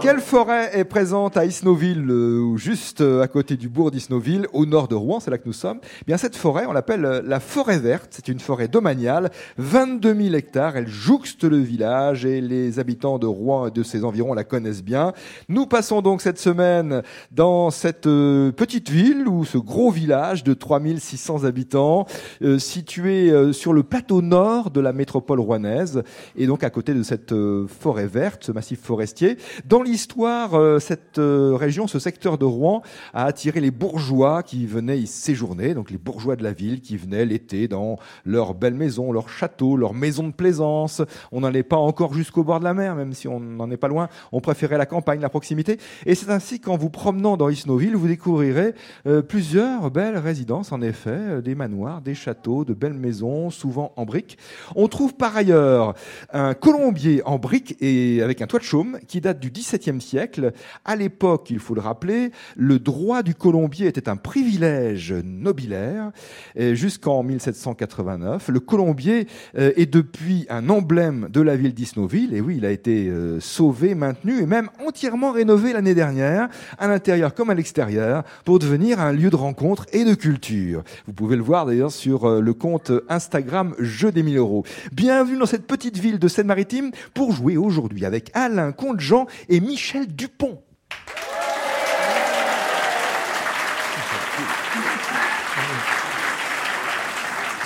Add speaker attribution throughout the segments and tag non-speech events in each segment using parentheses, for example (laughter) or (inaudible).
Speaker 1: quelle forêt est présente à Isnoville, euh, juste euh, à côté du bourg d'Isnoville, au nord de Rouen, c'est là que nous sommes? Eh Bien cette forêt, on l'appelle euh, la forêt verte. C'est une forêt domaniale, 22 000 hectares. Elle jouxte le village et les habitants de Rouen et de ses environs la connaissent bien. Nous passons donc cette semaine dans cette petite ville ou ce gros village de 3600 habitants, situé sur le plateau nord de la métropole rouennaise et donc à côté de cette forêt verte, ce massif forestier. Dans l'histoire, euh, cette euh, région, ce secteur de Rouen a attiré les bourgeois qui venaient y séjourner, donc les bourgeois de la ville qui venaient l'été dans leurs belles maisons, leurs châteaux, leurs maisons de plaisance. On n'allait pas encore jusqu'au bord de la mer, même si on n'en est pas loin. On préférait la campagne, la proximité. Et c'est ainsi qu'en vous promenant dans Isnoville, vous découvrirez euh, plusieurs belles résidences, en effet, des manoirs, des châteaux, de belles maisons, souvent en briques. On trouve par ailleurs un colombier en briques et avec un toit de chaume qui date du 17 siècle. À l'époque, il faut le rappeler, le droit du colombier était un privilège nobilaire. Jusqu'en 1789, le colombier euh, est depuis un emblème de la ville d'Isnoville. Et oui, il a été euh, sauvé, maintenu et même entièrement rénové l'année dernière, à l'intérieur comme à l'extérieur, pour devenir un lieu de rencontre et de culture. Vous pouvez le voir d'ailleurs sur euh, le compte Instagram Jeu des 1000 euros. Bienvenue dans cette petite ville de Seine-Maritime pour jouer aujourd'hui avec Alain Comte-Jean et Michel Dupont.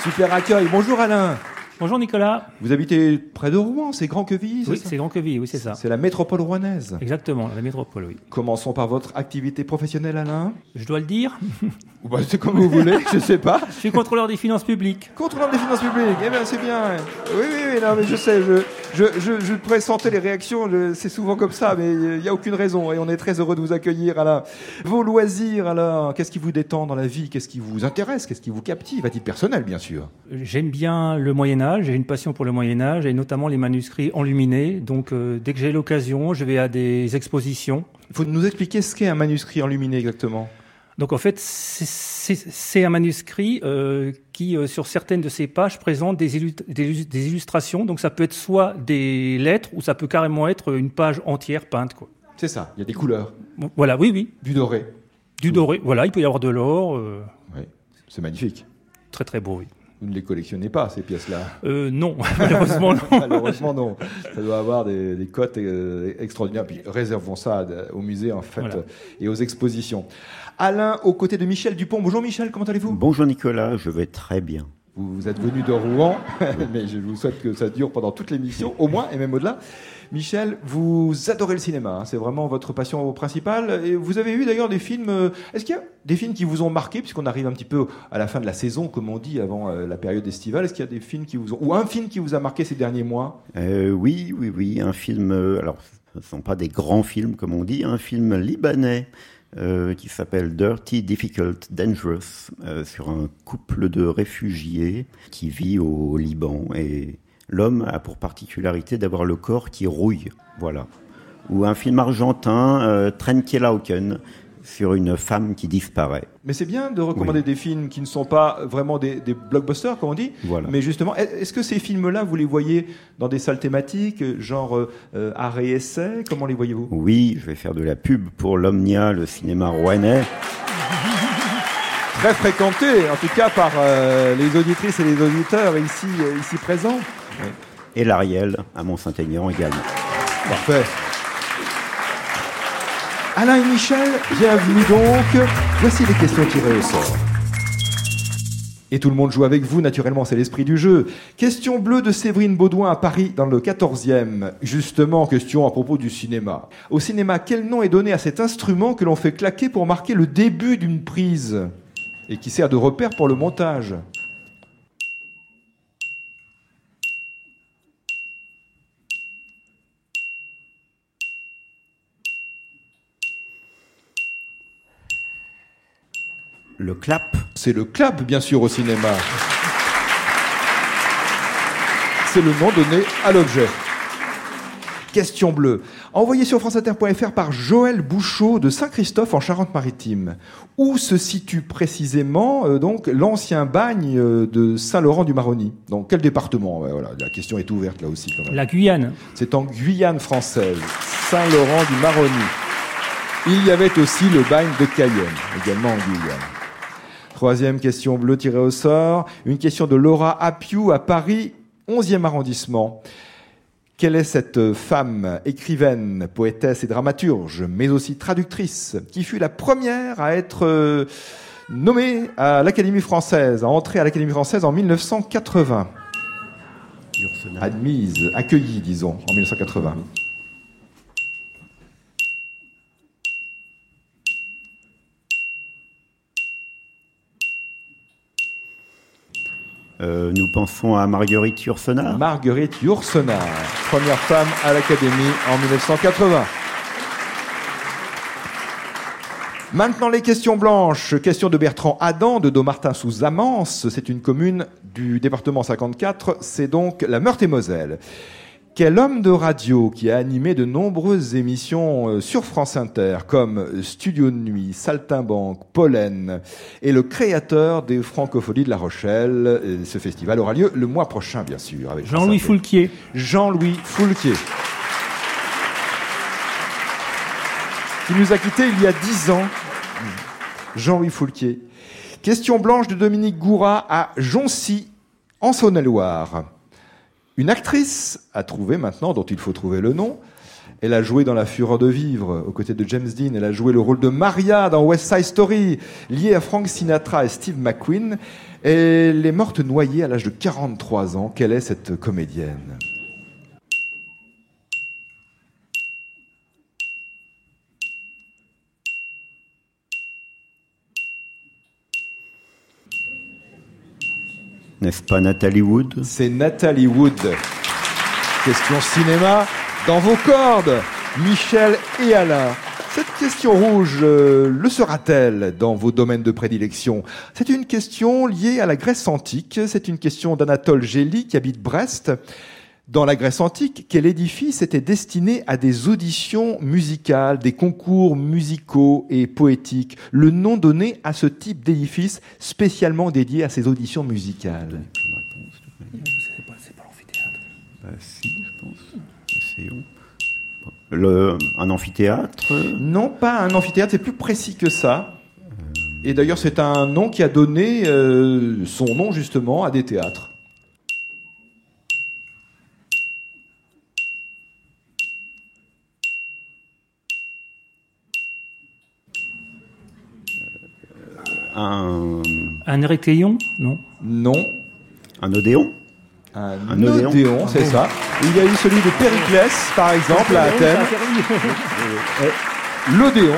Speaker 1: Super accueil. Bonjour Alain.
Speaker 2: Bonjour Nicolas.
Speaker 1: Vous habitez près de Rouen, c'est Grand Queville
Speaker 2: Oui, c'est Grand Queville, oui, c'est ça.
Speaker 1: C'est la métropole rouennaise.
Speaker 2: Exactement, la métropole, oui.
Speaker 1: Commençons par votre activité professionnelle, Alain.
Speaker 2: Je dois le dire
Speaker 1: bah, C'est comme vous voulez, je sais pas.
Speaker 2: Je suis contrôleur des finances publiques.
Speaker 1: Contrôleur des finances publiques, eh bien c'est bien. Oui, oui, oui, non, mais je sais, je, je, je, je pressentais les réactions, c'est souvent comme ça, mais il n'y a aucune raison et on est très heureux de vous accueillir, Alain. Vos loisirs, Alain, qu'est-ce qui vous détend dans la vie Qu'est-ce qui vous intéresse Qu'est-ce qui vous captive à titre personnel, bien sûr
Speaker 2: J'aime bien le Moyen-Âge, j'ai une passion pour le Moyen-Âge et notamment les manuscrits enluminés. Donc euh, dès que j'ai l'occasion, je vais à des expositions.
Speaker 1: Il faut nous expliquer ce qu'est un manuscrit enluminé exactement.
Speaker 2: Donc en fait, c'est un manuscrit euh, qui, euh, sur certaines de ses pages, présente des, des, illustrations. Donc ça peut être soit des lettres ou ça peut carrément être une page entière peinte.
Speaker 1: C'est ça, il y a des couleurs.
Speaker 2: Voilà, oui, oui.
Speaker 1: Du doré.
Speaker 2: Du doré, voilà, il peut y avoir de l'or.
Speaker 1: Oui, c'est magnifique.
Speaker 2: Très très beau, oui.
Speaker 1: Vous ne les collectionnez pas, ces pièces-là
Speaker 2: euh, Non, (laughs) malheureusement non.
Speaker 1: malheureusement non. Ça doit avoir des, des cotes euh, extraordinaires. Puis réservons ça au musée, en fait, et aux expositions. Alain, aux côtés de Michel Dupont. Bonjour Michel, comment allez-vous?
Speaker 3: Bonjour Nicolas, je vais très bien.
Speaker 1: Vous, êtes venu de Rouen, (laughs) mais je vous souhaite que ça dure pendant toute l'émission, au moins, et même au-delà. Michel, vous adorez le cinéma, hein, c'est vraiment votre passion principale. Et vous avez eu d'ailleurs des films. Euh, est-ce qu'il y a des films qui vous ont marqué, puisqu'on arrive un petit peu à la fin de la saison, comme on dit, avant euh, la période estivale Est-ce qu'il y a des films qui vous ont. ou un film qui vous a marqué ces derniers mois?
Speaker 3: Euh, Oui, oui, oui. Un film. alors, ce ne sont pas des grands films, comme on dit, un film libanais. Qui s'appelle Dirty, Difficult, Dangerous, sur un couple de réfugiés qui vit au Liban et l'homme a pour particularité d'avoir le corps qui rouille. Voilà. Ou un film argentin, euh, Trenkelauken, sur une femme qui disparaît.
Speaker 1: Mais c'est bien de recommander des films qui ne sont pas vraiment des, blockbusters, comme on dit.
Speaker 3: Voilà.
Speaker 1: Mais justement, est-ce que ces films-là, vous les voyez dans des salles thématiques, genre euh, arrêt essai? Comment les voyez-vous?
Speaker 3: Oui, je vais faire de la pub pour l'Omnia, le cinéma rouennais.
Speaker 1: Très fréquenté, en tout cas par euh, les auditrices et les auditeurs ici, euh, ici présents.
Speaker 3: Et l'Ariel à Mont-Saint-Aignan également.
Speaker 1: Parfait. Alain et Michel, bienvenue donc. Voici les questions tirées au sort. Et tout le monde joue avec vous, naturellement, c'est l'esprit du jeu. Question bleue de Séverine Baudouin à Paris, dans le 14e. Justement, question à propos du cinéma. Au cinéma, quel nom est donné à cet instrument que l'on fait claquer pour marquer le début d'une prise et qui sert de repère pour le montage?
Speaker 3: Le clap
Speaker 1: C'est le clap, bien sûr, au cinéma. c'est le nom donné à l'objet. Question bleue. Envoyée sur franceinter.fr par Joël Bouchot de Saint-Christophe en Charente-Maritime. Où se situe précisément euh, donc l'ancien bagne euh, de Saint-Laurent-du-Maroni? Dans quel département? Voilà, La question est ouverte là aussi. Quand même.
Speaker 2: La Guyane.
Speaker 1: C'est en Guyane française, Saint-Laurent-du-Maroni. Il y avait aussi le bagne de Cayenne, également en Guyane. Troisième question bleue tirée au sort. Une question de Laura Apiou à Paris, 11e arrondissement. Quelle est cette femme, écrivaine, poétesse et dramaturge, mais aussi traductrice, qui fut la première à être euh, nommée à l'Académie française, à entrer à l'Académie française en 1980 Admise, accueillie, disons, en 1980.
Speaker 3: Euh, nous pensons à Marguerite Yourcenar.
Speaker 1: Marguerite Yourcenar, première femme à l'Académie en 1980. Maintenant les questions blanches. Question de Bertrand Adam de Domartin sous Amance. C'est une commune du département 54. C'est donc la Meurthe-et-Moselle. Quel homme de radio qui a animé de nombreuses émissions euh, sur France Inter, comme Studio de Nuit, Saltimbanque, Pollen, est le créateur des Francopholies de La Rochelle. Et ce festival aura lieu le mois prochain, bien sûr. avec
Speaker 2: Jean-Louis. Foulquier.
Speaker 1: Jean-Louis Foulquier. Qui nous a quittés il y a dix ans. Jean-Louis Foulquier. Question blanche de Dominique Gourat à Joncy, en Saône-et-Loire. Une actrice à trouver maintenant, dont il faut trouver le nom. Elle a joué dans La Fureur de Vivre, aux côtés de James Dean. Elle a joué le rôle de Maria dans West Side Story, liée à Frank Sinatra et Steve McQueen. Elle est morte noyée à l'âge de 43 ans. Quelle est cette comédienne?
Speaker 3: N'est-ce pas Nathalie Wood?
Speaker 1: C'est Nathalie Wood. Question cinéma dans vos cordes, Michel et Alain. Cette question rouge, euh, le sera-t-elle dans vos domaines de prédilection? C'est une question liée à la Grèce antique. C'est une question d'Anatole Gély qui habite Brest. Dans la Grèce antique, quel édifice était destiné à des auditions musicales, des concours musicaux et poétiques? Le nom donné à ce type d'édifice spécialement dédié à ces auditions musicales.
Speaker 2: C'est pas, c'est pas l'amphithéâtre.
Speaker 3: Bah, si, je pense. Essayons. Le, un amphithéâtre?
Speaker 1: Non, pas un amphithéâtre, c'est plus précis que ça. Et d'ailleurs, c'est un nom qui a donné euh, son nom justement à des théâtres.
Speaker 3: Un,
Speaker 2: Un Non.
Speaker 1: Non,
Speaker 3: un odéon
Speaker 1: un,
Speaker 3: Un odéon.
Speaker 1: odéon, c'est ça. Il y a eu celui de Périclès, par exemple, à Athènes. L'Odéon,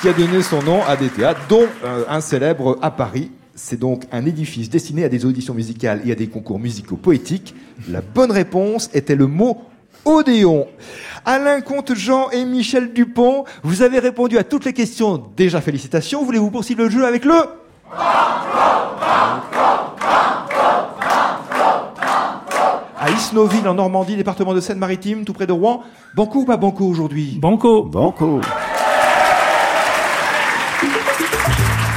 Speaker 1: qui a donné son nom à des théâtres, dont euh, un célèbre à Paris. C'est donc un édifice destiné à des auditions musicales et à des concours musicaux poétiques. La bonne réponse était le mot Odéon. Alain Comte-Jean et Michel Dupont, vous avez répondu à toutes les questions. Déjà félicitations. Voulez-vous poursuivre le jeu avec le à Isnoville en Normandie, département de Seine-Maritime, tout près de Rouen. Banco ou pas banco aujourd'hui
Speaker 2: Banco.
Speaker 3: Banco.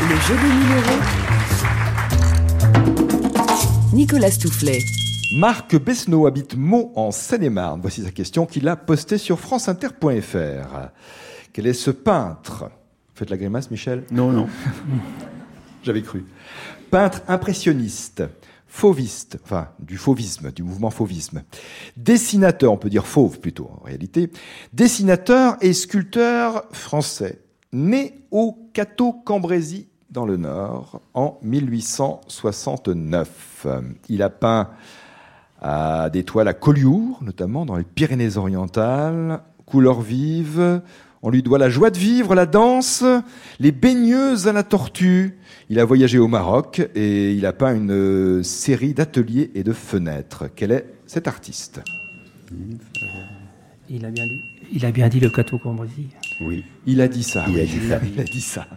Speaker 4: Le jeu des numéros. Nicolas Stoufflet.
Speaker 1: Marc Besneau habite Meaux en Seine-et-Marne. Voici sa question qu'il a postée sur franceinter.fr. Quel est ce peintre? Faites la grimace, Michel
Speaker 3: Non, non. (laughs)
Speaker 1: J'avais cru. Peintre impressionniste, fauviste, enfin du fauvisme, du mouvement fauvisme. Dessinateur, on peut dire fauve plutôt en réalité. Dessinateur et sculpteur français, né au Cateau-Cambrésis dans le Nord en 1869. Il a peint à des toiles à Collioure, notamment dans les Pyrénées-Orientales, couleurs vives. On lui doit la joie de vivre, la danse, les baigneuses à la tortue. Il a voyagé au Maroc et il a peint une euh, série d'ateliers et de fenêtres. Quel est cet artiste?
Speaker 2: Il a bien dit, il a bien dit le cateau Cambrésis.
Speaker 3: Oui.
Speaker 1: Il a dit ça.
Speaker 3: Il a
Speaker 1: oui.
Speaker 3: dit ça.
Speaker 1: Il a dit ça.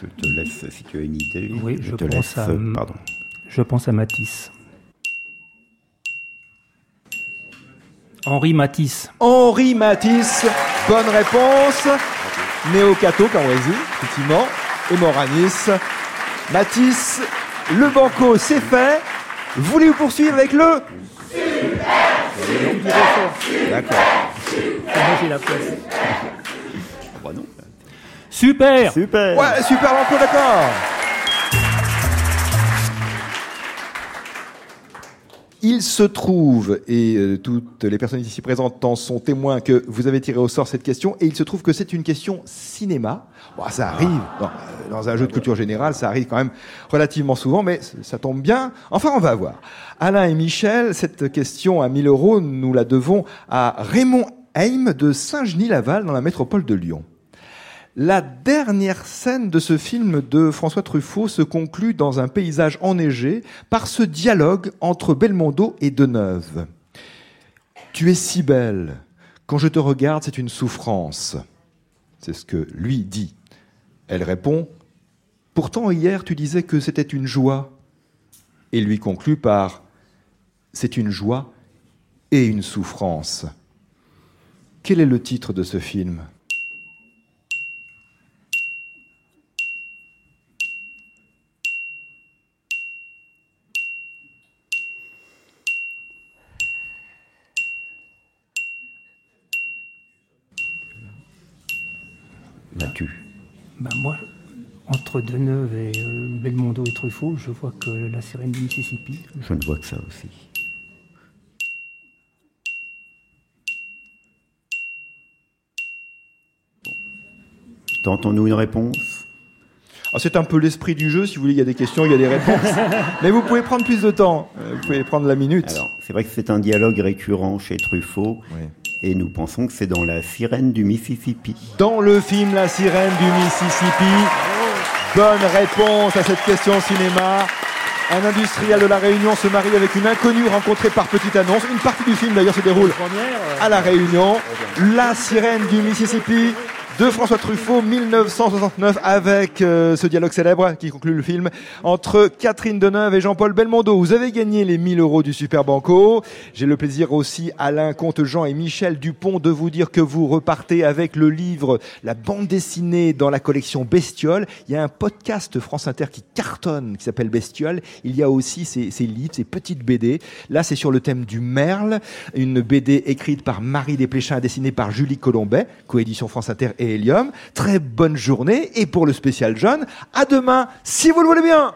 Speaker 3: Je te laisse si tu as une idée.
Speaker 2: Oui, je
Speaker 3: te
Speaker 2: pense
Speaker 3: laisse.
Speaker 2: à-
Speaker 3: euh, Pardon.
Speaker 2: Je pense à Matisse. Henri Matisse.
Speaker 1: Henri Matisse, bonne réponse. Néo Cato, Camouesi, effectivement. Et Moranis. Matisse, le banco, c'est fait. Voulez-vous poursuivre avec le
Speaker 3: D'accord.
Speaker 2: Moi, j'ai la place.
Speaker 3: Non.
Speaker 2: Super
Speaker 3: Super.
Speaker 1: Ouais, super banco, d'accord. Il se trouve, et euh, toutes les personnes ici présentes en sont témoins, que vous avez tiré au sort cette question, et il se trouve que c'est une question cinéma. Bon, ça arrive, dans, euh, dans un jeu de culture générale, ça arrive quand même relativement souvent, mais ça tombe bien. Enfin, on va voir. Alain et Michel, cette question à 1000 euros, nous la devons à Raymond Heim de Saint-Genis-Laval, dans la métropole de Lyon. La dernière scène de ce film de François Truffaut se conclut dans un paysage enneigé par ce dialogue entre Belmondo et Deneuve. Tu es si belle. Quand je te regarde, c'est une souffrance. C'est ce que lui dit. Elle répond Pourtant, hier, tu disais que c'était une joie. Et lui conclut par C'est une joie et une souffrance. Quel est le titre de ce film?
Speaker 2: Ben moi, entre Deneuve et euh, Belmondo et Truffaut, je vois que la sirène du Mississippi.
Speaker 3: Je ne vois que ça aussi. Tentons-nous une réponse
Speaker 1: Alors, c'est un peu l'esprit du jeu. Si vous voulez, il y a des questions, il y a des réponses. (laughs) Mais vous pouvez prendre plus de temps. Euh, Vous pouvez prendre la minute.
Speaker 3: Alors, c'est vrai que c'est un dialogue récurrent chez Truffaut,
Speaker 1: Oui.
Speaker 3: Et nous pensons que c'est dans La sirène du Mississippi.
Speaker 1: Dans le film La sirène du Mississippi. Bonne réponse à cette question cinéma. Un industriel de la Réunion se marie avec une inconnue rencontrée par petite annonce. Une partie du film d'ailleurs se déroule à la Réunion. La sirène du Mississippi de François Truffaut, 1969, avec euh, ce dialogue célèbre qui conclut le film entre Catherine Deneuve et Jean-Paul Belmondo. Vous avez gagné les 1000 euros du Super Banco. J'ai le plaisir aussi, Alain Comte-Jean et Michel Dupont, de vous dire que vous repartez avec le livre La bande dessinée dans la collection Bestiole. Il y a un podcast France Inter qui cartonne, qui s'appelle Bestiole. Il y a aussi ces, livres, ces petites BD. Là, c'est sur le thème du merle, une BD écrite par Marie Desplechin, dessinée par Julie Colombet, coédition France Inter et Très bonne journée et pour le spécial jeune, à demain, si vous le voulez bien.